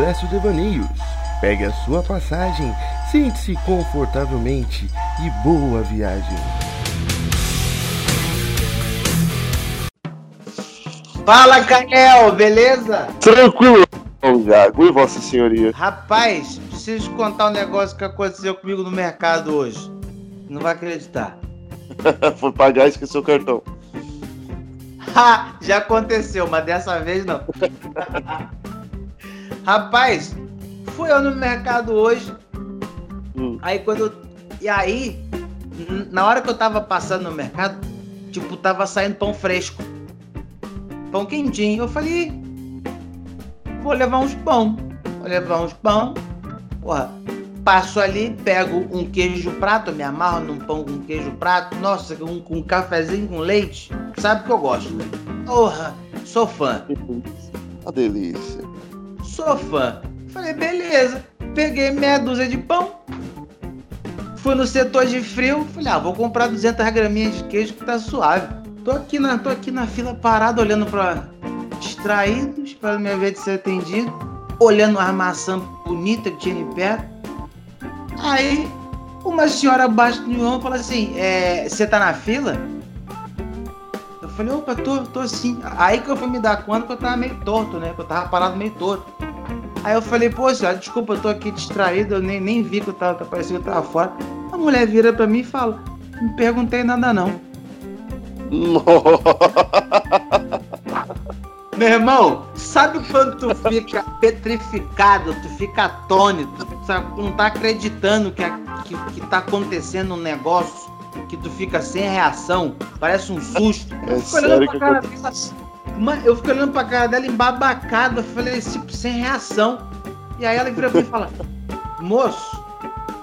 Expresso Devaneios. Pegue a sua passagem, sente-se confortavelmente e boa viagem. Fala, Canel, beleza? Tranquilo, Gago. E Vossa Senhoria? Rapaz, preciso te contar um negócio que aconteceu comigo no mercado hoje. Não vai acreditar. Foi pagar e esqueceu o cartão. Ha, já aconteceu, mas dessa vez não. Rapaz, fui eu no mercado hoje. Hum. Aí quando. eu- E aí, na hora que eu tava passando no mercado, tipo, tava saindo pão fresco. Pão quentinho. Eu falei, "Ih, vou levar uns pão. Vou levar uns pão. Porra, passo ali, pego um queijo prato, me amarro num pão com queijo prato. Nossa, com, com um cafezinho com leite. Sabe que eu gosto. Porra, sou fã. A delícia. Sou fã. Falei, beleza. Peguei meia dúzia de pão. Fui no setor de frio. Falei, ah, vou comprar 200 graminhas de queijo que tá suave. Tô aqui na, tô aqui na fila parado, olhando pra. distraído, esperando minha vez de ser atendido. Olhando uma maçã bonita que tinha ali perto. Aí, uma senhora abaixo do meu fala assim: é, Você tá na fila? Eu falei, opa, tô, tô sim. Aí que eu fui me dar conta que eu tava meio torto, né? Que eu tava parado meio torto. Aí eu falei, senhora, desculpa, eu tô aqui distraído, eu nem, nem vi que eu tava, parecia que eu tava fora. A mulher vira pra mim e fala, não perguntei nada não. Meu irmão, sabe quando tu fica petrificado, tu fica atônito? Tu não tá acreditando que, que, que tá acontecendo um negócio, que tu fica sem reação, parece um susto. É sério que eu fico olhando pra cara dela embabacada, falei, tipo, sem reação. E aí ela vira pra mim e fala, moço,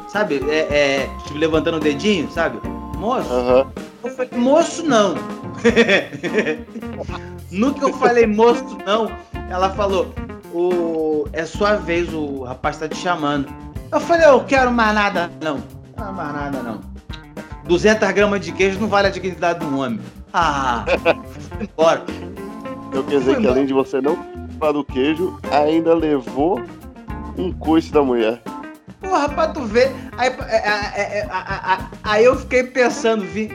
sabe, é, é, tipo, levantando o dedinho, sabe? Moço, Aham. eu falei, moço não. no que eu falei moço não, ela falou, o, é sua vez, o rapaz tá te chamando. Eu falei, eu quero mais nada não. Não, mais nada não. 200 gramas de queijo não vale a dignidade de um homem. Ah, embora. Então quer dizer que além de você não falar do queijo, ainda levou um coice da mulher. Porra, pra tu ver. Aí, é, é, é, aí eu fiquei pensando, vi-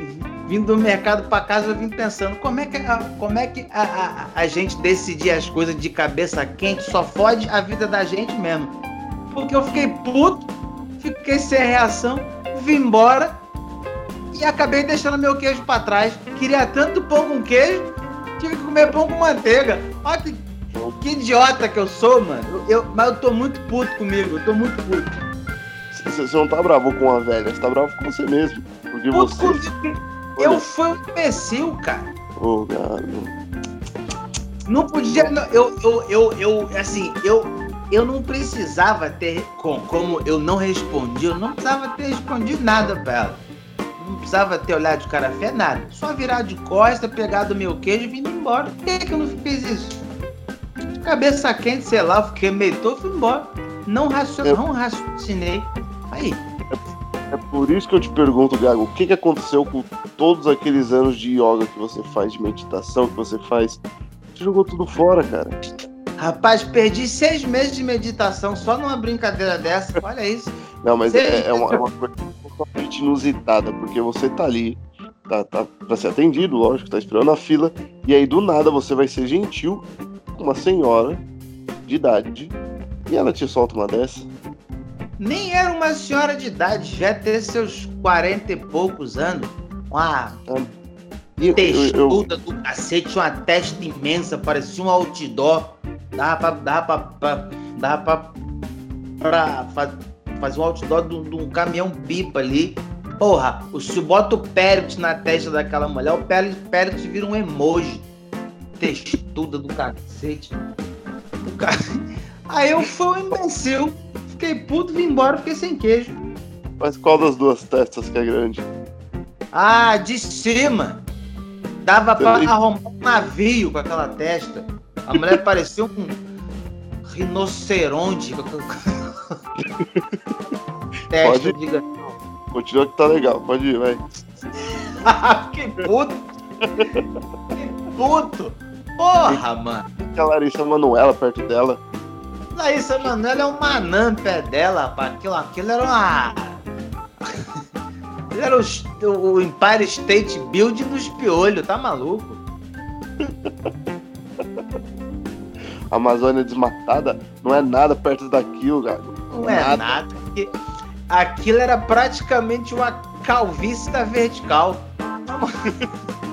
vindo do mercado pra casa, eu vim pensando, como é que, a, como é que a, a- a gente decidir as coisas de cabeça quente só fode a vida da gente mesmo. Porque eu fiquei puto, fiquei sem reação, vim embora e acabei deixando meu queijo pra trás. Queria tanto pão com queijo, tive que comer pão com manteiga. Olha que, que idiota que eu sou, mano. Eu, mas eu tô muito puto comigo, eu tô muito puto. Você você não tá bravo com a velha, você tá bravo com você mesmo. Porque Puto você. comigo. Eu fui um imbecil, cara. Ô, Gago. Não podia. não, Eu, eu, eu, eu, assim, eu, eu não precisava ter. com- Como eu não respondi, eu não precisava ter respondido nada pra ela. Não precisava ter olhado de cara feia, nada. Só virar de costa, pegar do meu queijo e vir embora. Por que, que eu não fiz isso? De cabeça quente, sei lá, fiquei meio todo, fui embora. Não, racio... Eu- não raciocinei. Aí, É por isso que eu te pergunto, Gago, o que, que aconteceu com todos aqueles anos de yoga que você faz, de meditação que você faz? Você jogou tudo fora, cara. Rapaz, perdi seis meses de meditação só numa brincadeira dessa. Olha isso. Não, mas é, é uma, é uma coisa totalmente inusitada, porque você tá ali, tá, tá pra ser atendido, lógico, tá esperando a fila, e aí do nada você vai ser gentil com uma senhora de idade e ela te solta uma dessa. Nem era uma senhora de idade, já ter seus 40 e poucos anos. Uma E eu, eu, eu, textuda do cacete, uma testa imensa, parecia um outdoor. Dava pra. Dava pra. pra dava pra, pra fa- fazer um outdoor de um- caminhão pipa ali. Porra, o- se bota o Pérez na testa daquela mulher, o Pérez, Pérez vira um emoji. Textuda do cacete. O ca- Aí eu fui um imbecil. Fiquei puto, vim embora, fiquei sem queijo. mas qual das duas testas que é grande? Ah, de cima. Dava pra Entendi. arrombar um navio com aquela testa. A mulher parecia um rinoceronte. testa, Pode? diga. Continua que tá legal, pode ir, vai. Fiquei puto. Fiquei puto. Porra, mano. que a Larissa Manoela perto dela. Larissa Manoela é um manã pé dela, rapaz. Aquilo, aquilo era uma. Era o, o Empire State Building dos piolhos, tá maluco? Amazônia desmatada não é nada perto daquilo, cara. Não é nada. nada. Aquilo era praticamente uma calvície da vertical.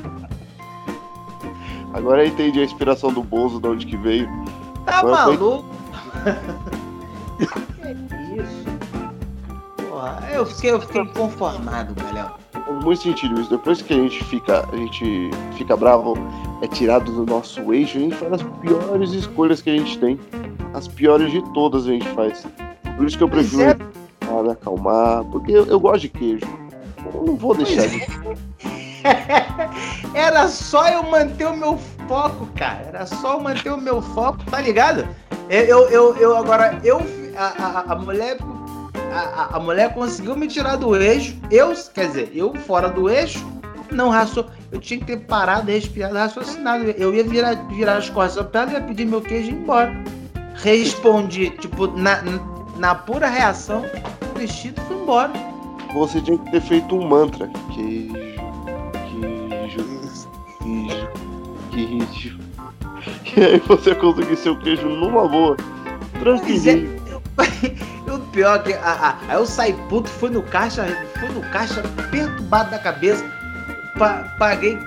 Agora eu entendi a inspiração do Bozo, de onde que veio. Tá Agora maluco? Foi... que isso? Porra, eu fiquei, eu fiquei conformado, galera. Faz muito sentido isso. Depois que a gente fica, a gente fica bravo, é tirado do nosso eixo, a gente faz as piores escolhas que a gente tem. As piores de todas a gente faz. Por isso que eu prefiro é... me acalmar, porque eu, eu, gosto de queijo. Eu não vou deixar de. Era só eu manter o meu foco, cara. Era só eu manter o meu foco, tá ligado? Eu, eu, eu agora, eu, a, a, a mulher a, a, mulher conseguiu me tirar do eixo. Eu, quer dizer, eu fora do eixo, não raçou. Eu tinha que ter parado, respirado, raciocinado. Eu ia virar, virar as costas pra ela e ia pedir meu queijo e ir embora. Respondi, tipo, na, na pura reação, o vestido foi embora. Você tinha que ter feito um mantra. Queijo, queijo, queijo, queijo. E aí você conseguir seu queijo numa boa. Tranquilinho. E o pior é que aí eu saí puto, fui no caixa, fui no caixa perturbado da cabeça, pa, paguei.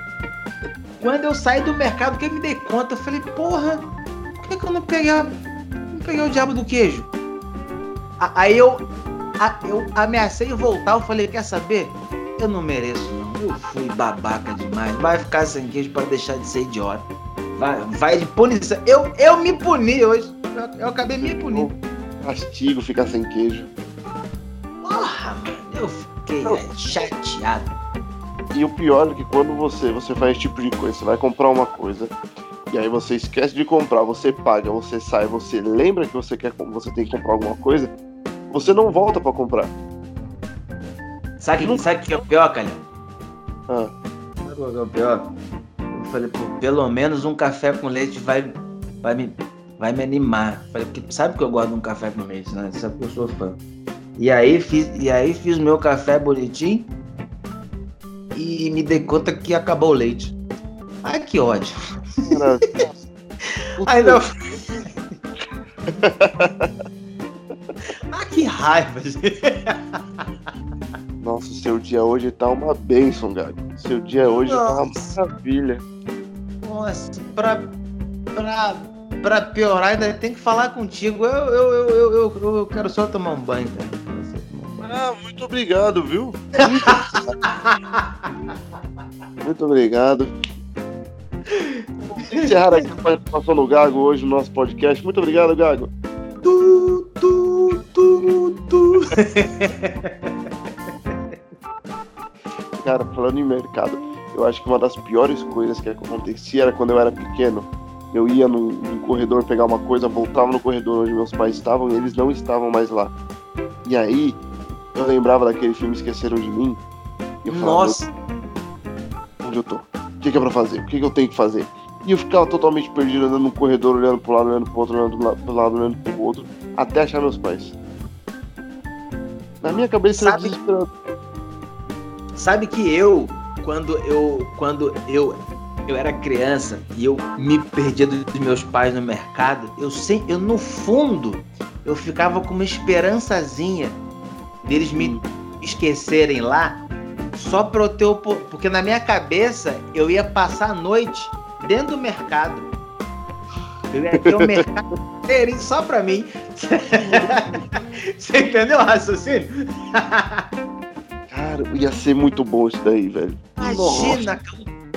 Quando eu saí do mercado, que me dei conta, eu falei, porra, por que, que eu não peguei, a, não peguei o diabo do queijo? Aí eu, a, eu ameacei voltar, eu falei, quer saber? Eu não mereço não, eu fui babaca demais, vai ficar sem queijo para deixar de ser idiota. Vai, vai de punição. Eu, eu me puni hoje, eu, eu acabei me punindo. Castigo ficar sem queijo. Porra, mano, eu fiquei é, chateado. E o pior é que quando você, você faz esse tipo de coisa, você vai comprar uma coisa, e aí você esquece de comprar, você paga, você sai, você lembra que você quer você tem que comprar alguma coisa, você não volta para comprar. Sabe o sabe que é o pior, Calhão? Ah. Sabe o que é o pior? Eu falei, pô, pelo menos um café com leite vai, vai me vai me animar. Falei, porque sabe que eu gosto de um café com leite, né? Sabe que eu sou fã. E aí fiz, e aí fiz meu café bonitinho e me dei conta que acabou o leite. Ai, que ódio. Ainda. ah, que raiva, Nossa, seu dia hoje tá uma bênção, Gabi. Seu dia hoje Nossa. tá uma maravilha. Nossa, pra, pra pra piorar, ainda tem que falar contigo. Eu, eu, eu, eu, eu, eu quero só tomar um banho, cara. Ah, muito obrigado, viu? Muito, obrigado. Vamos encerrar aqui a participação do Gago hoje no nosso podcast. Muito obrigado, Gago. Tu, tu, tu, tu. Cara, falando em mercado, eu acho que uma das piores coisas que acontecia era quando eu era pequeno eu ia num, num, corredor pegar uma coisa, voltava no corredor onde meus pais estavam e eles não estavam mais lá. E aí, eu lembrava daquele filme Esqueceram de Mim. E eu falava, Nossa! Onde eu tô? O que, que é pra fazer? O que, que eu tenho que fazer? E eu ficava totalmente perdido andando no corredor, olhando pro lado, olhando pro outro, olhando pro lado, olhando pro outro, até achar meus pais. Na minha cabeça sabe, era desesperado. Sabe que eu, quando eu, quando eu eu era criança e eu me perdia dos meus pais no mercado, eu sem, eu no fundo eu ficava com uma esperançazinha deles me esquecerem lá, só para eu ter o porque na minha cabeça eu ia passar a noite dentro do mercado. Eu ia ter o um mercado inteirinho só para mim. Você entendeu o raciocínio? Cara, ia ser muito bom isso daí, velho. Imagina,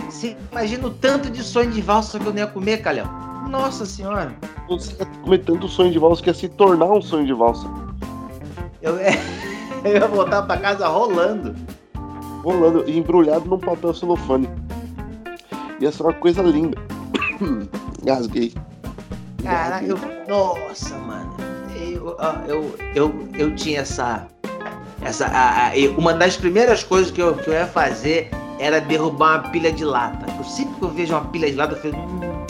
Nossa. Imagina o tanto de sonho de valsa que eu não ia comer, Calhão. Nossa senhora. Você ia comer tanto sonho de valsa que ia se tornar um sonho de valsa. Eu, é, eu ia voltar pra casa rolando. Rolando, embrulhado num papel celofane. Ia ser uma coisa linda. Gasguei. Caraca, eu. Nossa, mano. Eu, eu, eu, eu tinha essa. essa a, a, uma das primeiras coisas que eu, que eu ia fazer era derrubar uma pilha de lata. Eu sempre que eu vejo uma pilha de lata, eu falo, hum,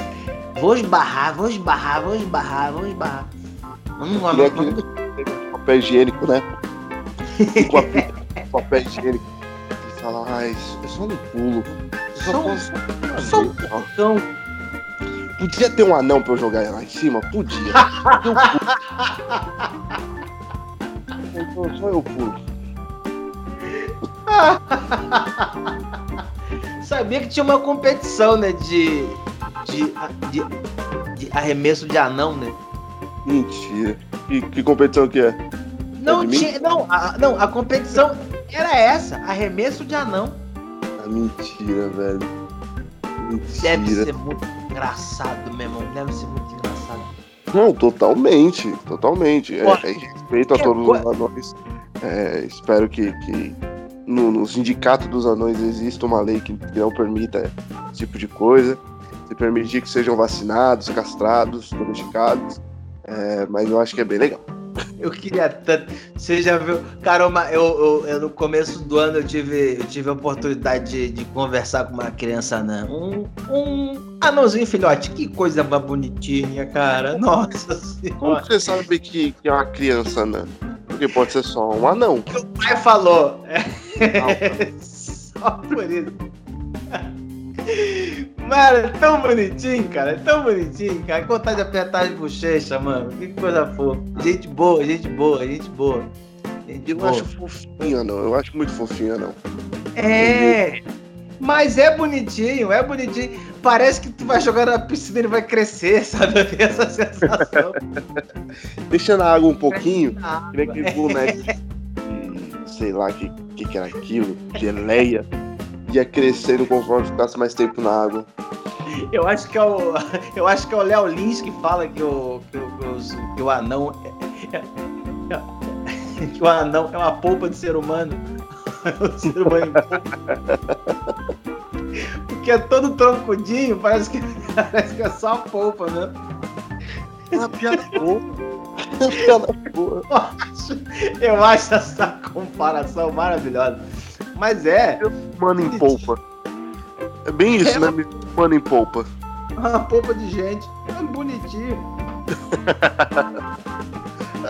vou esbarrar, vou esbarrar, vou esbarrar, vou esbarrar. Vamos lá, aquele papel higiênico, né? Com a de papel higiênico. E fala, ah, isso é só um pulo. Eu Só um- posso- só um Ó, Então, Podia ter um anão pra eu jogar lá em cima? Podia. Eu pulo. Então só eu pulo. sabia que tinha uma competição, né? De, de, de, de arremesso de anão, né? Mentira. Que, que competição que é? Não tinha. Não a, não, a competição era essa, arremesso de anão. Ah, mentira, velho. Deve Mentira. ser muito engraçado, meu irmão. Deve ser muito engraçado. Não, totalmente. Totalmente. É, Pô, é respeito a todos coisa- os anões. É, espero que, que no, no sindicato dos anões exista uma lei que, que não permita esse tipo de coisa. Se permitir que sejam vacinados, castrados, domesticados. É, mas eu acho que é bem legal. Eu queria tanto. Você já viu? Caramba, eu, eu, eu no começo do ano eu tive, eu tive a oportunidade de, de conversar com uma criança anã. Um, um anãozinho filhote. Que coisa mais bonitinha, cara. Nossa Como senhora. que você sabe que, que é uma criança, né? Porque pode ser só um anão. que o pai falou. Só por isso. Mano, é tão bonitinho, cara. É tão bonitinho, cara. Que vontade de apertar as bochechas, mano. Que coisa fofa. Gente boa, gente boa, gente boa. Gente Eu boa. acho fofinho, não. Eu acho muito fofinho, não. É. Mas é bonitinho, é bonitinho. Parece que tu vai jogar na piscina e ele vai crescer, sabe? Eu tenho essa sensação. Deixa na água um pouquinho. Que nem aquele boneco sei lá que, que que era aquilo, geleia, ia crescendo conforme ficasse mais tempo na água. Eu acho que é o. Eu acho que é o Léo Lins que fala que o. que o, que os- que o anão. é- é- que o anão é uma polpa de ser humano. o ser humano polpa. Porque é todo troncudinho, parece que, parece que é só a polpa, né? É uma piada boa. É uma piada boa. Eu acho, eu acho essa comparação maravilhosa. Mas é, Mano em polpa. É bem isso, né? Mano em polpa. uma polpa de gente. É bonitinho.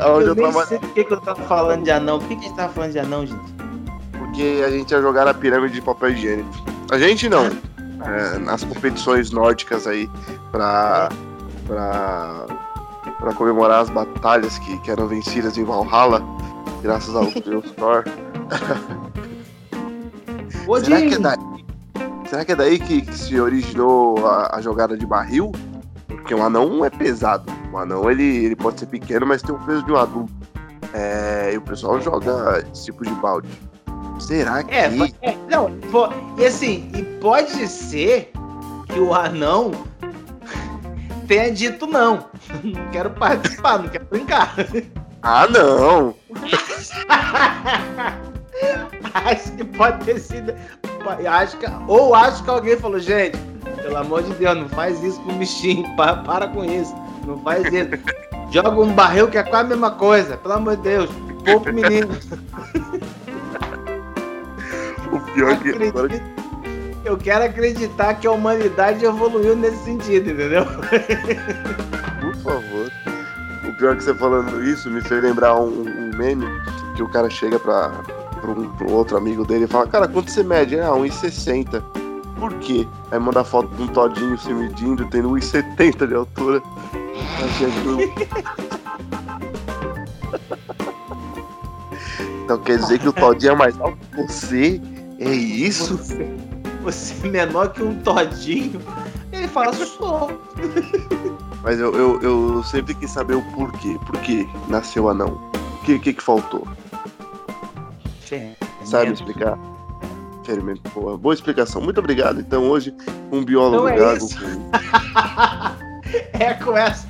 Onde eu eu nem tava... sei por que, que eu tava falando de anão. Por que, que a gente tava falando de anão, gente? Porque a gente ia jogar na pirâmide de papel higiênico. A gente não. É, nas competições nórdicas aí pra. pra. pra comemorar as batalhas que, que eram vencidas em Valhalla, graças ao Deus Thor. Será que é daí? Será que é daí que, que se originou a, a jogada de barril? Porque um anão é pesado. O anão ele, ele pode ser pequeno, mas tem o peso de um adulto. É, e o pessoal joga esse tipo de balde. Será que. É, é, não, e assim, e pode ser que o anão tenha dito não. Não quero participar, não quero brincar. Ah, não! acho que pode ter sido. Acho que, ou acho que alguém falou, gente, pelo amor de Deus, não faz isso com o bichinho, para, para com isso. Não faz isso. Joga um barril que é quase a mesma coisa, pelo amor de Deus. Pouco menino. O pior é que Acredito- Eu quero acreditar que a humanidade evoluiu nesse sentido, entendeu? Por favor. O pior é que você falando isso me fez lembrar um, um meme que o cara chega pra, pra, um, um outro amigo dele e fala, cara, quanto você mede? Ah, 1,60. Por quê? Aí manda foto de um todinho se medindo, tendo 1,70 de altura. Então quer dizer que o todinho é mais alto que você? É isso? Você, você é menor que um todinho. Ele fala, sou. Mas eu, eu, eu sempre quis saber o porquê. Por que nasceu anão? O que, que, que faltou? Sabe explicar? Ferimento. Boa, boa explicação. Muito obrigado. Então hoje, um biólogo Então é gago com, É com essa.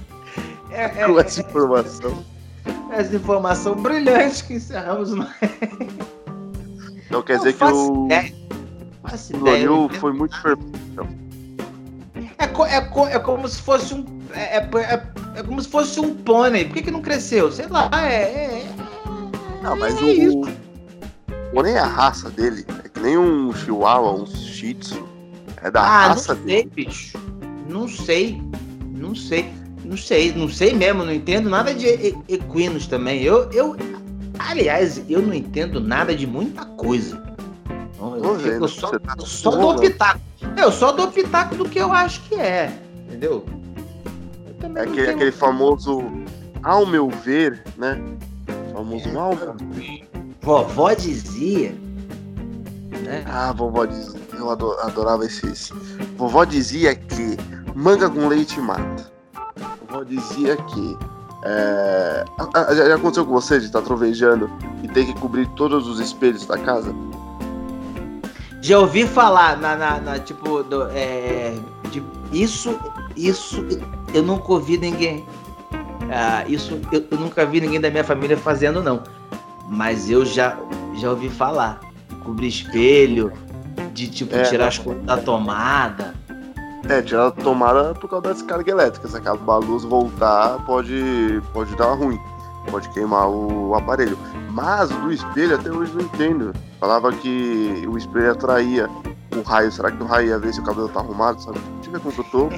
É, é, com essa informação. é essa informação brilhante que encerramos o Então quer Não dizer que o eu- foi muito perfeito. É, co- é, co- é como se fosse um. É, é, é- é como se fosse um pônei. Por que, que não cresceu? Sei lá, é. é- Não, mas É o. isso. Nem a raça dele. É que nem um chihuahua, um shih tzu. É da ah, raça não dele. sei, bicho. Não sei. Não sei. Não sei, não sei mesmo, não entendo nada de equinos também. Eu, eu, aliás, eu não entendo nada de muita coisa. Eu, eu, eu só, tá só dou pitaco. Eu só dou pitaco do que eu acho que é. Entendeu? É aquele, aquele famoso, ao meu ver, né? Famoso é, ao meu ver. Vovó dizia. Né? Ah, vovó dizia. Eu adorava esses. Vovó dizia que manga com leite mata. Vovó dizia que. É... Já aconteceu com você de estar tá trovejando e ter que cobrir todos os espelhos da casa? Já ouvi falar na, na, na tipo, do, é, de, isso, isso eu nunca ouvi ninguém. Ah, isso eu, eu, nunca vi ninguém da minha família fazendo, não. Mas eu já, já ouvi falar. Cobrir espelho, de tipo, é, tirar as coisas da tomada. É, tirar a tomada por causa das cargas elétricas. Se acaba a luz voltar, pode, pode dar ruim. Pode queimar o aparelho. Mas o do espelho até hoje não entendo. Falava que o espelho atraía o raio. Será que o raio ia ver se o cabelo tá arrumado? Sabe? Deixa eu ver como eu tô.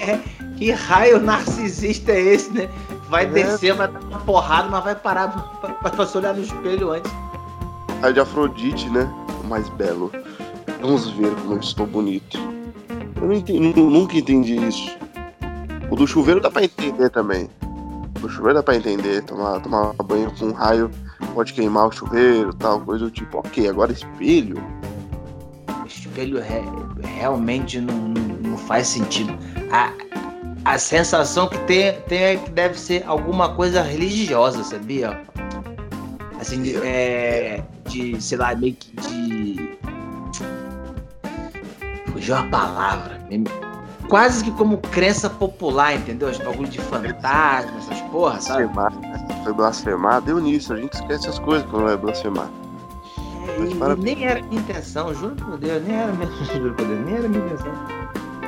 É, que raio narcisista é esse, né? Vai é. descer, vai dar uma porrada, mas vai parar pra, pra, pra olhar no espelho antes. Raio de Afrodite, né? O mais belo. Vamos ver como eu estou bonito. Eu não entendi, nunca entendi isso. O do chuveiro dá pra entender também. O chuveiro dá pra entender, tomar, tomar banho com um raio pode queimar o chuveiro, tal, coisa do tipo. Ok, agora espelho. Espelho re, realmente não, não, não, faz sentido. A, a sensação que tem, tem é que deve ser alguma coisa religiosa, sabia? Assim, é, de, sei lá, meio que de. Fugiu a palavra quase que como crença popular, entendeu? Os bagulho de fantasma, essas porra, sabe? Blasfemar, né? Foi blasfemar, deu nisso, a gente esquece as coisas quando vai blasfemar. É, e, nem era minha intenção, juro por Deus, nem era minha, juro por Deus, nem era minha intenção.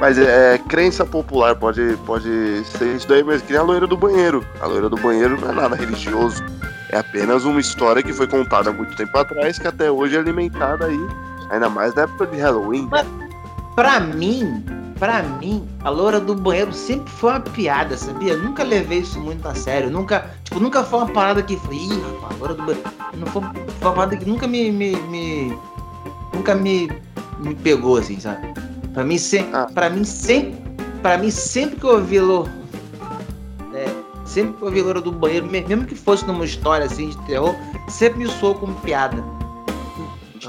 Mas é, é, crença popular, pode, pode ser isso daí, mas que nem a loira do banheiro. A loira do banheiro não é nada religioso. É apenas uma história que foi contada há muito tempo atrás, que até hoje é alimentada aí, ainda mais na época de Halloween. Mas, pra mim, Pra mim, a loura do banheiro sempre foi uma piada, sabia? Eu nunca levei isso muito a sério. Nunca, tipo, nunca foi uma parada que foi, ih, rapaz, a loura do banheiro. Não foi, foi uma parada que nunca me. me, me nunca me, me pegou, assim, sabe? Pra mim, se, ah. pra mim sempre. Pra mim, sempre que eu ouvi loura. É, sempre que eu ouvi loura do banheiro, mesmo que fosse numa história assim de terror, sempre me soou como piada.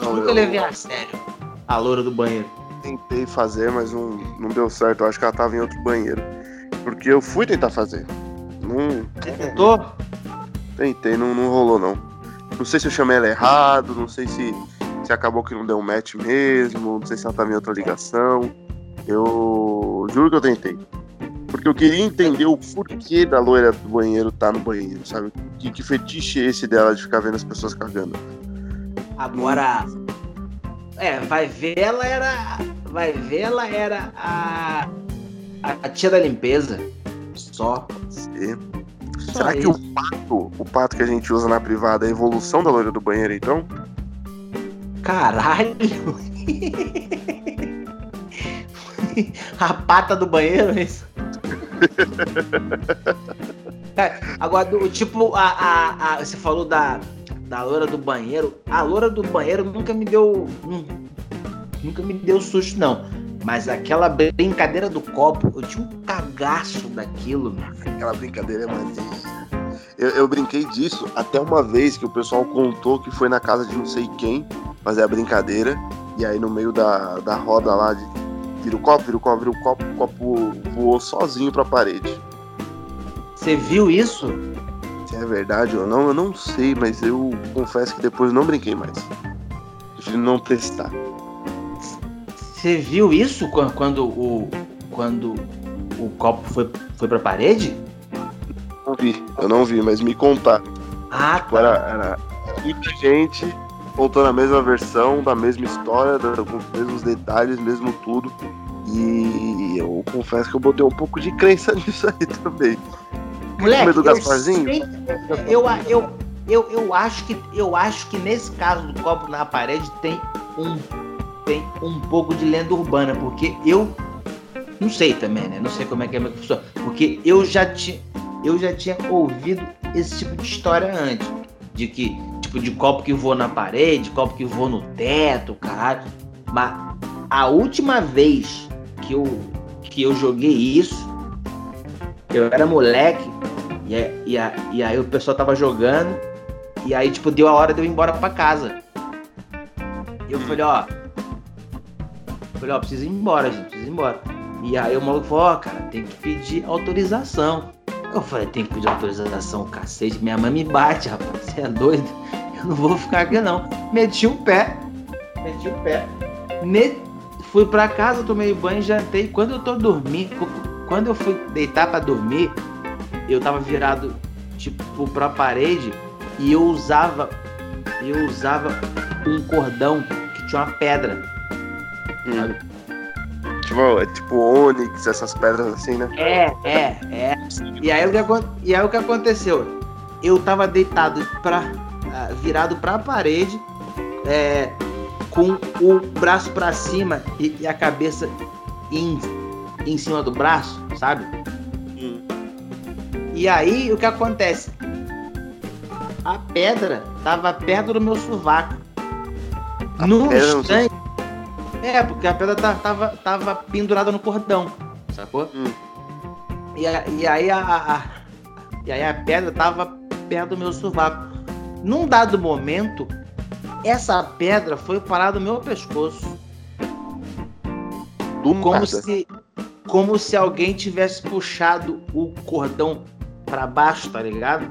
Não, nunca eu... levei a sério a loura do banheiro tentei fazer, mas não, não deu certo. Eu acho que ela tava em outro banheiro. Porque eu fui tentar fazer. Não. Você tentou? Tentei, não, não rolou não. Não sei se eu chamei ela errado, não sei se, se acabou que não deu um match mesmo, não sei se ela tava em outra ligação. Eu juro que eu tentei. Porque eu queria entender o porquê da loira do banheiro tá no banheiro, sabe? Que, que fetiche é esse dela de ficar vendo as pessoas cagando? Agora, é, vai ver ela era. Vai ver ela era a. A tia da limpeza. Só. Sim. Será que o pato, o pato que a gente usa na privada é a evolução da loira do banheiro, então? Caralho! a pata do banheiro, é isso? é, agora, do, tipo, a, a, a, você falou da, da loura do banheiro. A loura do banheiro nunca me deu. Nunca me deu susto, não. Mas aquela brincadeira do copo, eu tinha um cagaço daquilo, mano. Aquela brincadeira é maneira. Eu, eu, brinquei disso até uma vez que o pessoal contou que foi na casa de não sei quem fazer a brincadeira. E aí no meio da, da roda lá de vira o copo, vira o copo, vira o copo, o copo voou sozinho pra parede. Você viu isso? Se é verdade ou não, eu não sei, mas eu confesso que depois não brinquei mais. Prefiro não testar. Você viu isso quando o quando o copo foi, foi pra parede? Não vi, eu não vi, mas me contar. Ah, tá. Era, era, muita gente contando a mesma versão, da mesma história, com os mesmos detalhes, mesmo tudo. E eu confesso que eu botei um pouco de crença nisso aí também. Moleque, do Gasparzinho? Eu, eu, eu, eu, acho que, eu acho que nesse caso do copo na parede tem um, tem um pouco de lenda urbana, porque eu Não sei também, né? Não sei como é que é que funciona. Porque eu já tinha, eu já tinha ouvido esse tipo de história antes. De que, tipo, de copo que voa na parede, copo que voa no teto, caralho. Mas a última vez que eu, que eu joguei isso, eu era moleque, e, e, e aí o pessoal tava jogando, e aí, tipo, deu a hora de eu ir embora pra casa. E eu hum. falei, ó. Falei, ó, preciso ir embora, gente, preciso ir embora. E aí o maluco falou, ó, cara, tem que pedir autorização. Eu falei, tem que pedir autorização, cacete. Minha mãe me bate, rapaz. Você é doido? Não vou ficar aqui, não. Meti o pé. Meti o pé. Me... Fui pra casa, tomei banho, jantei. Quando eu tô dormindo, quando eu fui deitar para dormir, eu tava virado, tipo, pra parede e eu usava. Eu usava um cordão que tinha uma pedra. Hum. Tipo, é tipo Onix, essas pedras assim, né? É, é, é. E aí o que, e aí, o que aconteceu? Eu tava deitado pra, ah, virado pra parede, é, com o braço para cima e, e, a cabeça em, em cima do braço, sabe? Hum. E aí o que acontece? A pedra tava perto do meu sovaco. no instante, é, porque a pedra tava, tava pendurada no cordão, sacou? Hum. E, a, e, aí a, a, e aí a pedra tava perto do meu sovaco. Num dado momento, essa pedra foi parar no meu pescoço. Do como nada. se como se alguém tivesse puxado o cordão para baixo, tá ligado?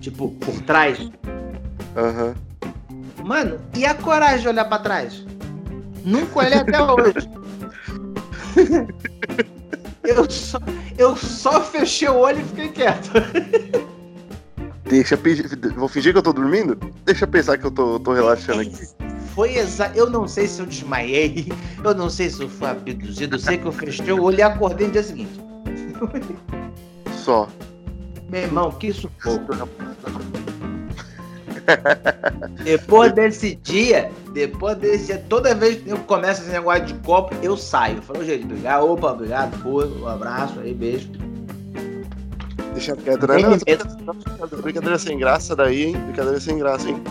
Tipo, por trás. Aham. Uhum. Mano, e a coragem de olhar para trás? Nunca olhei até hoje. eu, só, eu só fechei o olho e fiquei quieto. Deixa Vou fingir que eu tô dormindo? Deixa eu pensar que eu tô, tô relaxando aqui. Foi exato. Eu não sei se eu desmaiei, eu não sei se eu fui abduzido, eu sei que eu fechei o olho e acordei no dia seguinte. Só. Meu irmão, que sufoco. depois desse dia, depois desse dia, toda vez que eu começo esse negócio de copo, eu saio. Eu falo, gente, obrigado, opa, obrigado, foi, um abraço aí, beijo. Deixa quieto, né? Não, brincadeira sem graça daí, hein? Brincadeira sem graça, hein?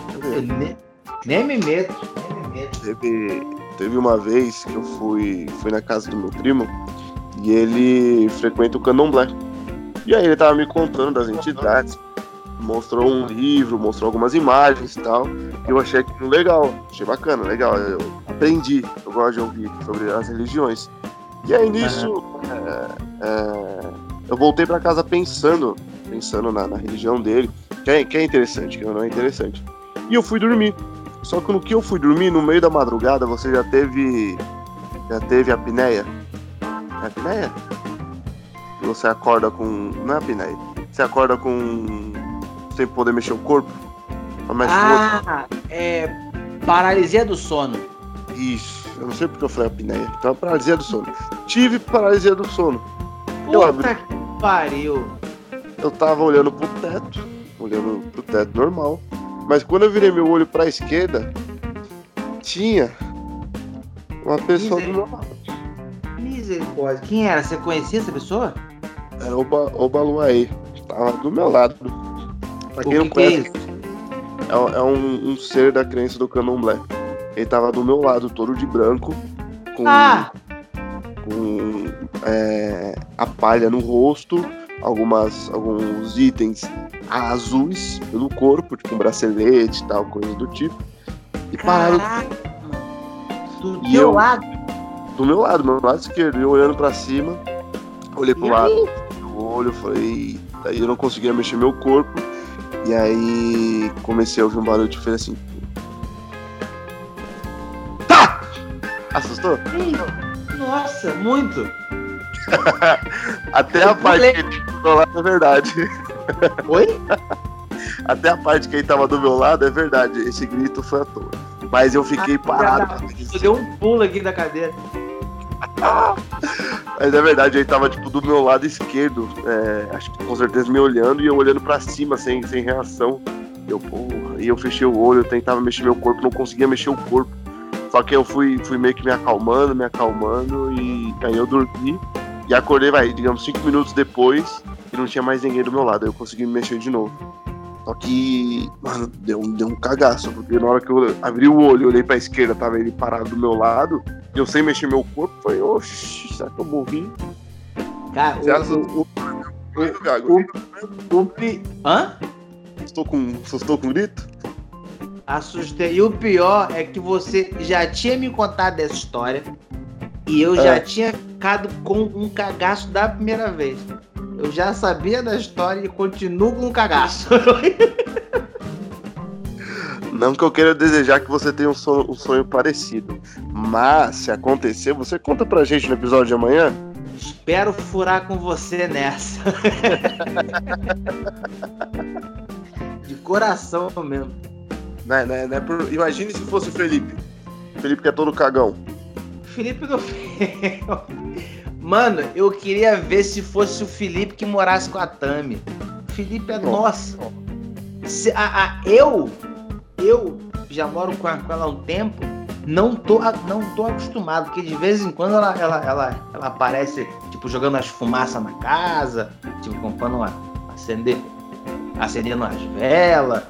Nem, nem me meto, nem me meto. Teve, teve uma vez que eu fui, fui na casa do meu primo e ele frequenta o candomblé. E aí ele tava me contando das entidades mostrou um livro, mostrou algumas imagens e tal. E eu achei aquilo legal, achei bacana, legal. Eu aprendi, eu gosto de ouvir sobre as religiões. E aí nisso, é, é, eu voltei para casa pensando, pensando na, na religião dele, que é, que é, interessante, que não é interessante. E eu fui dormir. Só que no que eu fui dormir, no meio da madrugada, você já teve. Já teve apneia? É apneia? Você acorda com. Não é apneia. Você acorda com sem poder mexer o corpo. ah, é. Paralisia do sono. Isso. Eu não sei porque eu falei apneia. Então, paralisia do sono. Tive paralisia do sono. Puta eu abri... que pariu. Eu tava olhando pro teto. Olhando pro teto normal. Mas quando eu virei meu olho pra esquerda, tinha uma pessoa do meu lado. Misericórdia. Quem era? Você conhecia essa pessoa? Era o, ba o Baluaê. Tava do meu lado. Pra quem não conhece, é, é, é um, um, ser da crença do candomblé. Ele tava do meu lado, todo de branco, com, ah. com é, a palha no rosto, algumas, alguns itens azuis pelo corpo, tipo um bracelete e tal, coisa do tipo. E pararam. Do e teu lado? Do meu lado, do meu lado esquerdo. Eu olhando pra cima, olhei pro e lado, o olho, falei. Daí eu não conseguia mexer meu corpo. E aí comecei a ouvir um barulho que fez assim. Tá! Assustou? Nossa, muito! Até a parte que ele do lado é verdade. Oi? Até a parte que ele tava do meu lado é verdade. Esse grito foi à toa. Mas eu fiquei ah, parado. Eu dei um pulo aqui da cadeira. Mas é verdade, ele tava tipo do meu lado esquerdo, é, acho que com certeza me olhando e eu olhando para cima sem, sem reação. Eu, porra, e eu fechei o olho, eu tentava mexer meu corpo, não conseguia mexer o corpo. Só que eu fui, fui meio que me acalmando, me acalmando e aí eu dormi. E acordei, vai, digamos, cinco minutos depois e não tinha mais ninguém do meu lado. Aí eu consegui me mexer de novo. Só que, mano, deu, deu um cagaço, porque na hora que eu abri o olho, olhei pra esquerda, tava ele parado do meu lado, e eu sem mexer meu corpo, falei, oxi, será que eu morri? Cara, o, o, o, Gago? o. Hã? Estou com, estou com grito? Assustei. E o pior é que você já tinha me contado essa história e eu já É. tinha ficado com um cagaço da primeira vez. Eu já sabia da história e continuo com um cagaço. Não que eu queira desejar que você tenha um sonho, um sonho parecido, mas se acontecer, você conta pra gente no episódio de amanhã? Espero furar com você nessa. De coração mesmo. Né, né, né, por- Imagine se fosse o Felipe. Felipe que é todo cagão. Felipe do Mano, eu queria ver se fosse o Felipe que morasse com a Tami. O Felipe é nossa. Se- a- a- eu, eu já moro com, a- com ela há um tempo, não tô, não tô acostumado, porque de vez em quando ela, ela, ela, ela aparece, tipo, jogando as fumaças na casa, tipo, comprando uma. acender. acendendo as velas.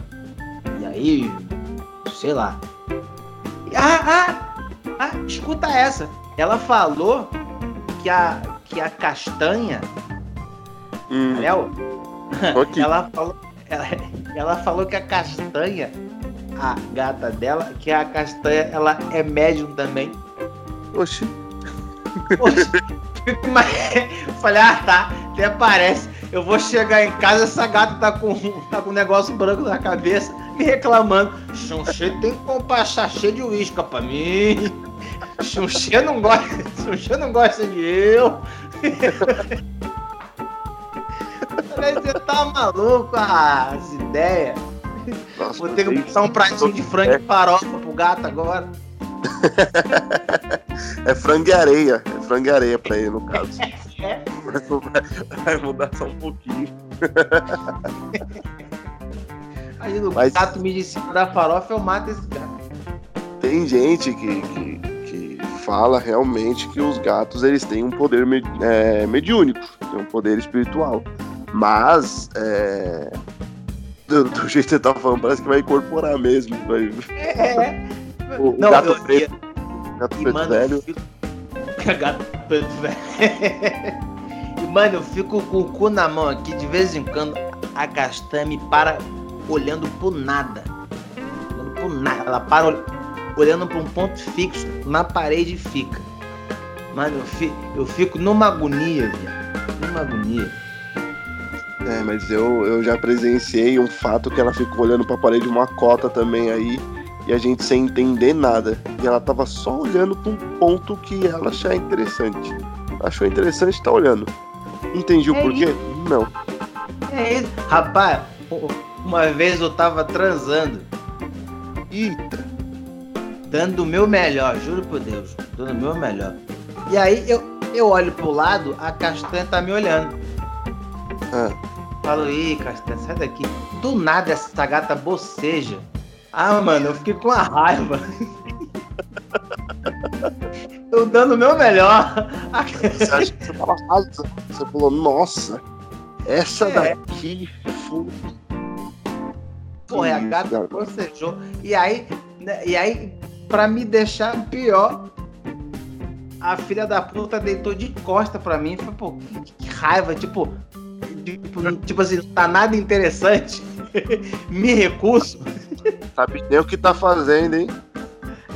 E aí, sei lá. Ah, ah! Ah, escuta essa. Ela falou que a, que a castanha, Hum, Léo, ok. ela falou, ela, ela falou que a castanha, a gata dela, que a castanha ela é médium também. Oxi. Poxa, mas, falei, ah tá, até parece. Eu vou chegar em casa, essa gata tá com, tá com um negócio branco na cabeça, me reclamando. Xunxê tem que comprar sachê de uísque pra mim. Xunxê não gosta, Xunxê não gosta de eu. Falei, você tá maluco, ah, as ideias. Nossa, Vou ter que botar um pratinho de frango e farofa pro gato agora. É frango e areia. É frango e areia pra ele, no caso. É. Vai- Vai mudar só um pouquinho. Aí o Mas- gato me disse da farofa, eu mato esse gato. Tem gente que, que fala realmente que os gatos eles têm um poder me- é, mediúnico, têm um poder espiritual. Mas, é, do, do jeito que você tá falando, parece que vai incorporar mesmo. Vai, É. o Não, gato eu- preto, gato E, preto mano, velho. eu fico... Gato preto velho. E, mano, eu fico com o cu na mão aqui, de vez em quando a castanha me para olhando pro nada. Olhando pro nada. Ela para ol- olhando pra um ponto fixo na parede e fica. Mano, eu fico, eu fico numa agonia, viado. Numa agonia. É, mas eu, eu já presenciei um fato que ela ficou olhando pra parede uma cota também aí, e a gente sem entender nada. E ela tava só olhando pra um ponto que ela achava interessante. Achou interessante tá olhando. Entendi o É porquê? Não. É isso. Rapaz, uma vez eu tava transando. Eita, dando o meu melhor, juro por Deus, dando o meu melhor. E aí eu, eu olho pro lado, a castanha tá me olhando. Ah. Falo, ih, castanha, sai daqui. Do nada essa gata boceja. Ah, mano, eu fiquei com a raiva. eu dando o meu melhor. Você acha que você tava arrasando? Você falou, nossa, essa É. daqui foi. Porra, a gata bocejou. E aí, né, e aí, pra me deixar pior, a filha da puta deitou de costa pra mim. Foi, pô, que, raiva, tipo, tipo, tipo assim, não tá nada interessante. me recuso. Sabe nem o que tá fazendo, hein?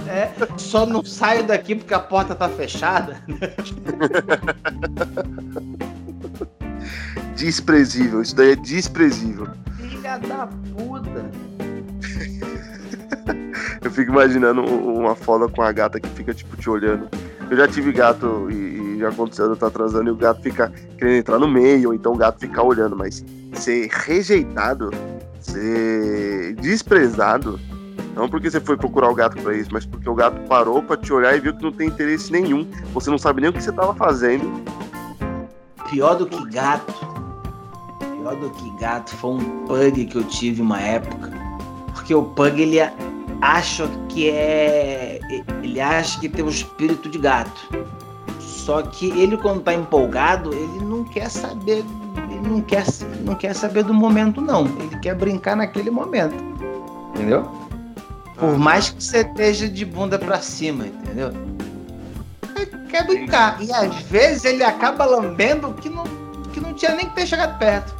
É, só não saio daqui porque a porta tá fechada. Desprezível, isso daí é desprezível. Filha da puta. Fico imaginando um- uma foda com a gata que fica, tipo, te olhando. Eu já tive gato e, e já aconteceu eu estar transando e o gato fica querendo entrar no meio, ou então o gato ficar olhando, mas ser rejeitado, ser desprezado, não porque você foi procurar o gato pra isso, mas porque o gato parou pra te olhar e viu que não tem interesse nenhum. Você não sabe nem o que você tava fazendo. Pior do que gato. Pior do que gato foi um pug que eu tive uma época. Porque o pug ele acha que é. Ele acha que tem um espírito de gato. Só que ele, quando tá empolgado, ele não quer saber. Ele não quer, não quer saber do momento, não. Ele quer brincar naquele momento. Entendeu? Por mais que você esteja de bunda pra cima, entendeu? Ele quer brincar. E às vezes ele acaba lambendo que não, que não tinha nem que ter chegado perto.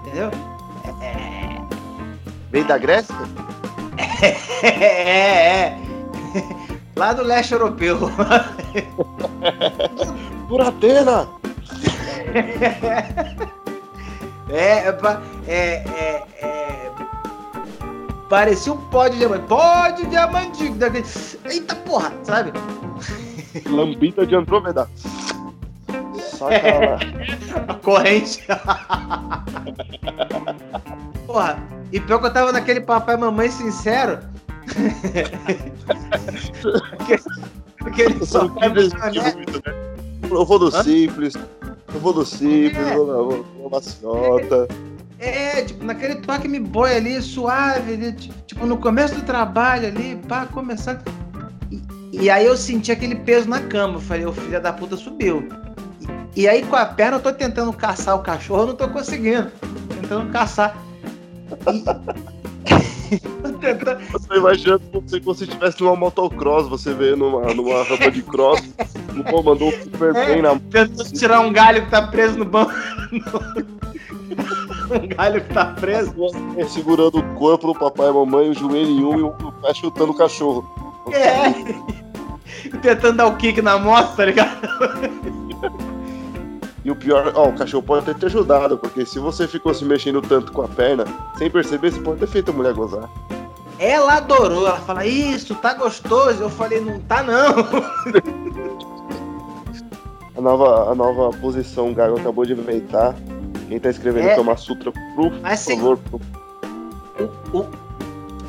Entendeu? É. Veio da Grécia? É, é. Lá do leste europeu. Por Atena! É, é, é, é, é. Parecia um pó de diamante. Pó de diamante! Eita porra, sabe? Lambita de Andrômeda. Só aquela. A corrente. Porra, e pior que eu tava naquele papai e mamãe sincero. Aquele só vai funcionar. Eu vou do Hã? simples. Eu vou do simples, É. vou na, vou na maciota. É, tipo, naquele toque me boy ali, suave, ali, ti- tipo, no começo do trabalho ali, pá, começando. E, e aí eu senti aquele peso na cama. Eu falei, o filho da puta subiu. E, e aí com a perna eu tô tentando caçar o cachorro, eu não tô conseguindo. Tentando caçar. E... Você imaginando como se você estivesse numa motocross, você veio numa, numa rampa de cross, o pô mandou um super É. bem na Tentando tirar um galho que tá preso no banco. um galho que tá preso. É, segurando o corpo do papai e mamãe, o joelho em um e o pé chutando o cachorro. É. Tentando dar o kick na moto, tá ligado? E o pior, ó, o cachorro pode até ter ajudado, porque se você ficou se mexendo tanto com a perna, sem perceber, você pode ter feito a mulher gozar. Ela adorou, ela fala, isso, tá gostoso. Eu falei, não tá não. A nova, a nova posição o Gago acabou de inventar. Quem tá escrevendo É. Kama Sutra por favor. o, o,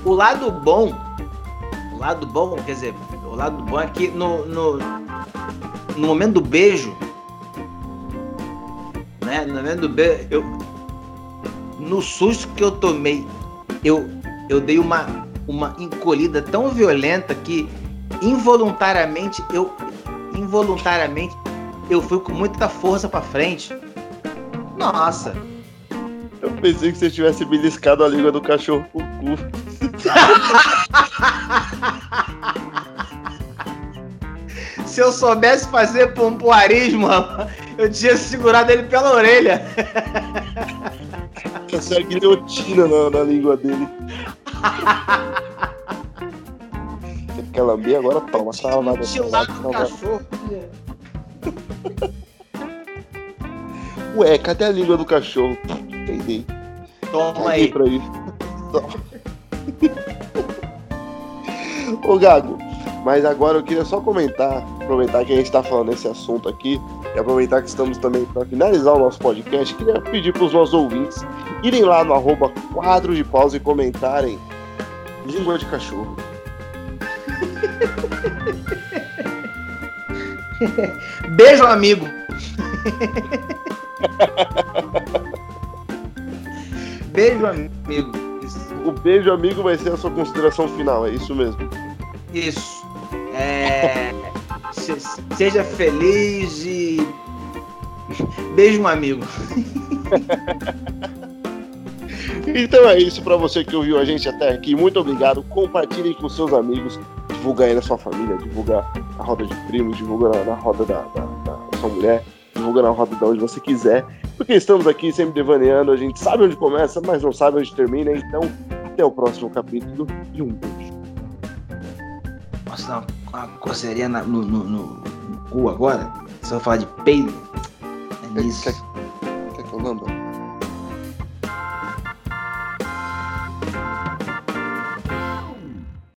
o lado bom, o lado bom, quer dizer, o lado bom é que no, no, no momento do beijo, né, no momento do beijo, eu, no susto que eu tomei, eu, eu dei uma, uma encolhida tão violenta que involuntariamente eu, involuntariamente, eu fui com muita força pra frente. Nossa, Eu pensei que você tivesse beliscado a língua do cachorro com o cu. Se eu soubesse fazer pompoarismo, eu tinha segurado ele pela orelha. Essa guilhotina na, na língua dele. Você quer lamber agora? Toma, nada. Tilado do cachorro. Ué, cadê a língua do cachorro? Entendi. Toma aí. pra. Toma. Ô Gago, mas agora eu queria só comentar, aproveitar que a gente tá falando desse assunto aqui, e aproveitar que estamos também para finalizar o nosso podcast, queria pedir pros nossos ouvintes irem lá no arroba quadro de pausa e comentarem língua de cachorro. Beijo, amigo. Beijo, amigo. O beijo amigo vai ser a sua consideração final, é isso mesmo. Isso. É, se- seja feliz e. Beijo, um amigo. Então é isso pra você que ouviu a gente até aqui. Muito obrigado. Compartilhem com seus amigos. Divulga aí na sua família. Divulga na roda de primos. Divulga na, na roda da, da- da sua mulher. Divulga na roda de onde você quiser. Porque estamos aqui sempre devaneando. A gente sabe onde começa, mas não sabe onde termina. Então, até o próximo capítulo. E um beijo. Posso dar uma, coceirinha na- no, no, no- cu agora? Se eu falar de peido. É Quer, nisso. quer, quer que eu lamba?